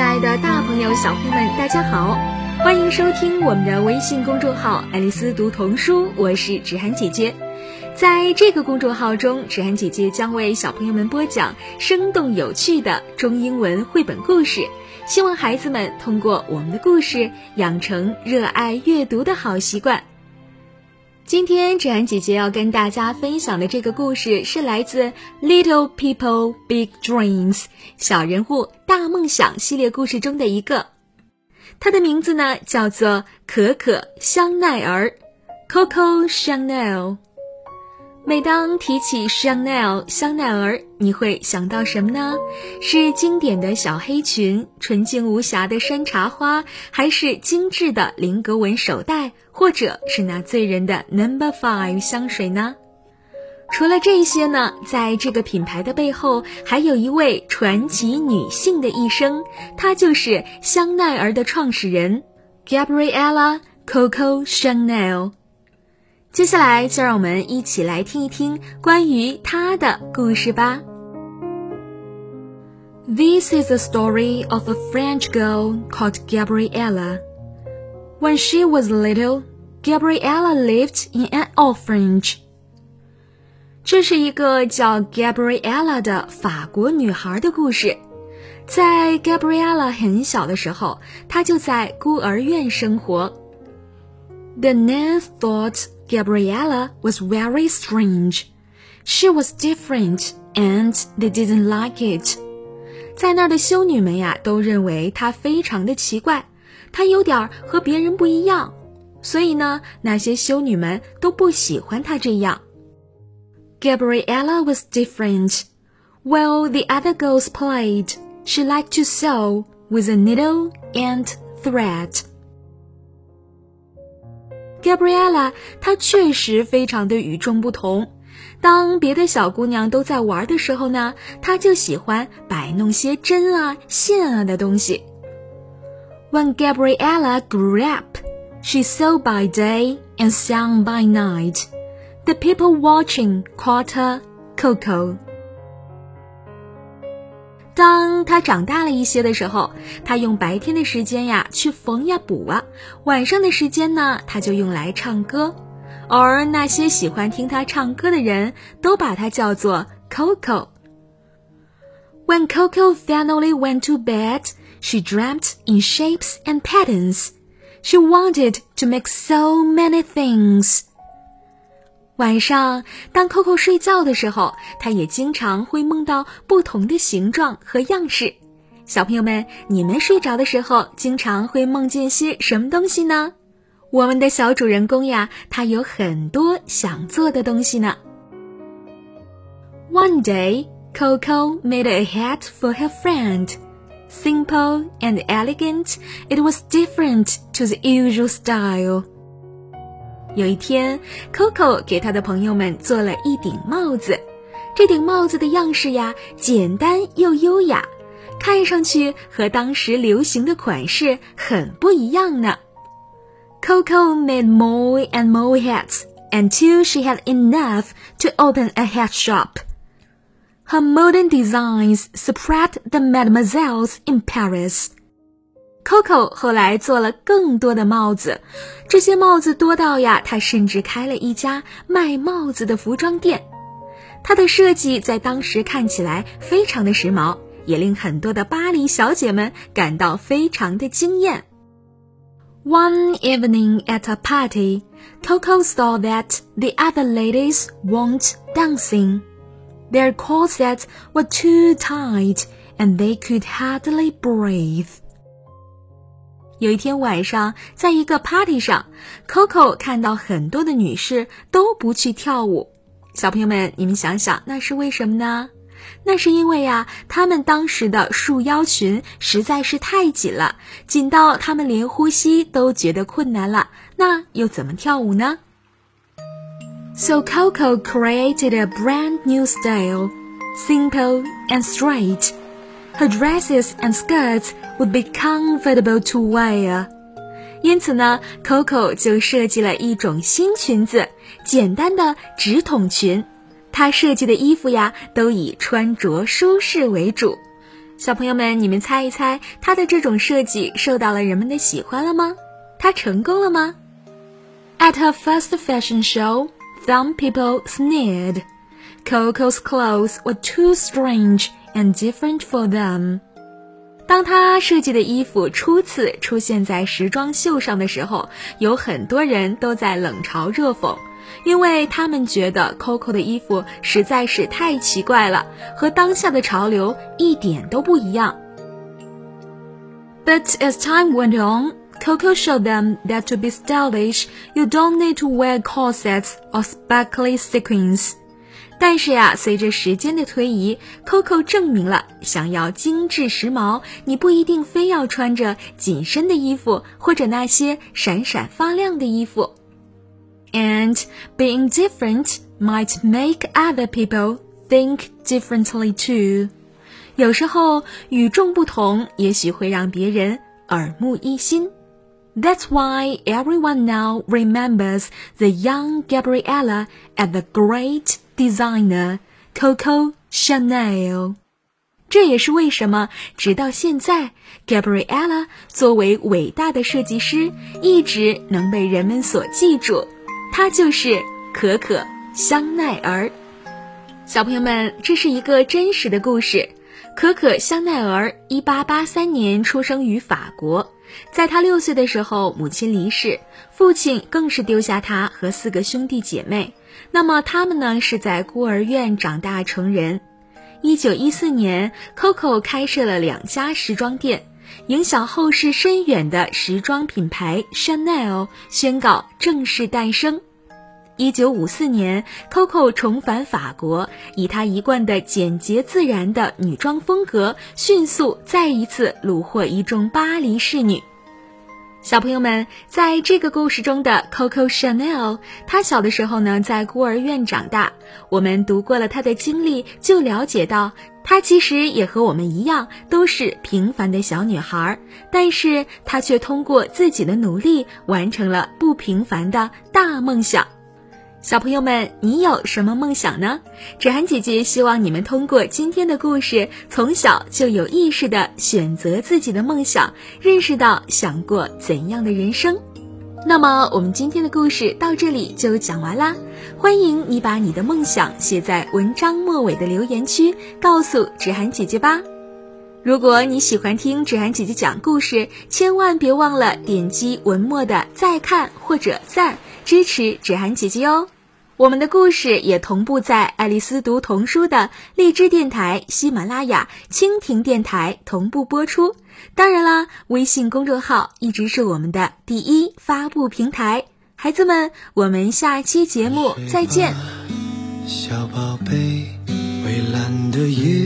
亲爱的大朋友、小朋友们，大家好，欢迎收听我们的微信公众号“爱丽丝读童书”，我是芷涵姐姐。在这个公众号中，芷涵姐姐将为小朋友们播讲生动有趣的中英文绘本故事，希望孩子们通过我们的故事养成热爱阅读的好习惯。今天芷涵姐姐要跟大家分享的这个故事是来自《Little People Big Dreams》小人物大梦想系列故事中的一个，它的名字呢叫做可可香奈儿 （Coco Chanel）。每当提起香奈儿香奈儿，你会想到什么呢？是经典的小黑裙、纯净无瑕的山茶花，还是精致的菱格纹手袋，或者是那醉人的 Number Five 香水呢？除了这些呢，在这个品牌的背后，还有一位传奇女性的一生，她就是香奈儿的创始人 Gabriella Coco Chanel。接下来就让我们一起来听一听关于她的故事吧。This is the story of a French girl called Gabriella. When she was little, Gabriella lived in an orphanage. 这是一个叫 Gabriella 的法国女孩的故事。在 Gabriella 很小的时候，她就在孤儿院生活。The nun thought Gabriella was very strange. She was different, and they didn't like it. 在那儿的修女们呀，都认为她非常的奇怪，她有点和别人不一样，所以呢，那些修女们都不喜欢她这样。Gabriella was different. While the other girls played, she liked to sew with a needle and thread. Gabriella，她确实非常的与众不同。当别的小姑娘都在玩的时候呢，她就喜欢摆弄些针啊、线啊的东西。When Gabriella grew up, she sewed by day and sang by night. The people watching called her Coco. 当他长大了一些的时候，他用白天的时间呀去缝呀补啊，晚上的时间呢，他就用来唱歌。而那些喜欢听他唱歌的人都把他叫做 Coco。When Coco finally went to bed, she dreamt in shapes and patterns. She wanted to make so many things. 晚上，当 Coco 睡觉的时候，她也经常会梦到不同的形状和样式。小朋友们，你们睡着的时候，经常会梦见些什么东西呢？我们的小主人公呀，他有很多想做的东西呢。One day, Coco made a hat for her friend. Simple and elegant, it was different to the usual style. 有一天，Coco 给他的朋友们做了一顶帽子。这顶帽子的样式呀，简单又优雅，看上去和当时流行的款式很不一样呢。Coco made more and more hats until she had enough to open a hat shop. Her modern designs spread the mademoiselles in Paris. Coco 后来做了更多的帽子，这些帽子多到呀，她甚至开了一家卖帽子的服装店。她的设计在当时看起来非常的时髦，也令很多的巴黎小姐们感到非常的惊艳。One evening at a party, Coco saw that the other ladies weren't dancing. Their corsets were too tight, and they could hardly breathe. 有一天晚上，在一个 party 上，Coco 看到很多的女士都不去跳舞。小朋友们，你们想想，那是为什么呢？那是因为呀，她们当时的束腰裙实在是太紧了，紧到她们连呼吸都觉得困难了。那又怎么跳舞呢？So Coco created a brand new style, simple and straight. Her dresses and skirts would be comfortable to wear。因此呢，Coco 就设计了一种新裙子，简单的直筒裙。她设计的衣服呀，都以穿着舒适为主。小朋友们，你们猜一猜，她的这种设计受到了人们的喜欢了吗？她成功了吗？At her first fashion show, some people sneered. Coco's clothes were too strange and different for them. 当她设计的衣服初次出现在时装秀上的时候，有很多人都在冷嘲热讽。因为他们觉得 Coco 的衣服实在是太奇怪了，和当下的潮流一点都不一样。But as time went on, Coco showed them that to be stylish, you don't need to wear corsets or sparkly sequins. 但是呀，随着时间的推移，Coco 证明了，想要精致时髦，你不一定非要穿着紧身的衣服或者那些闪闪发亮的衣服。and being different might make other people think differently too. 有时候与众不同，也许会让别人耳目一新。That's why everyone now remembers the young Gabriella as the great designer Coco Chanel. 这也是为什么，直到现在，Gabriella 作为伟大的设计师，一直能被人们所记住。她就是可可香奈儿。小朋友们，这是一个真实的故事。可可香奈儿一八八三年出生于法国，在她六岁的时候，母亲离世，父亲更是丢下她和四个兄弟姐妹。那么他们呢，是在孤儿院长大成人。一九一四年，Coco 开设了两家时装店。影响后世深远的时装品牌 Chanel 宣告正式诞生。一九五四年，Coco 重返法国，以她一贯的简洁自然的女装风格，迅速再一次虏获一众巴黎侍女。小朋友们，在这个故事中的 Coco Chanel，她小的时候呢，在孤儿院长大。我们读过了她的经历，就了解到，她其实也和我们一样，都是平凡的小女孩，但是她却通过自己的努力，完成了不平凡的大梦想。小朋友们，你有什么梦想呢？芷涵姐姐希望你们通过今天的故事，从小就有意识的选择自己的梦想，认识到想过怎样的人生。那么，我们今天的故事到这里就讲完啦。欢迎你把你的梦想写在文章末尾的留言区，告诉芷涵姐姐吧。如果你喜欢听芷涵姐姐讲故事，千万别忘了点击文末的再看或者赞。支持芷涵姐姐哦！我们的故事也同步在爱丽丝读童书的荔枝电台、喜马拉雅、蜻蜓电台同步播出。当然啦，微信公众号一直是我们的第一发布平台。孩子们，我们下期节目再见。小宝贝，蔚蓝的夜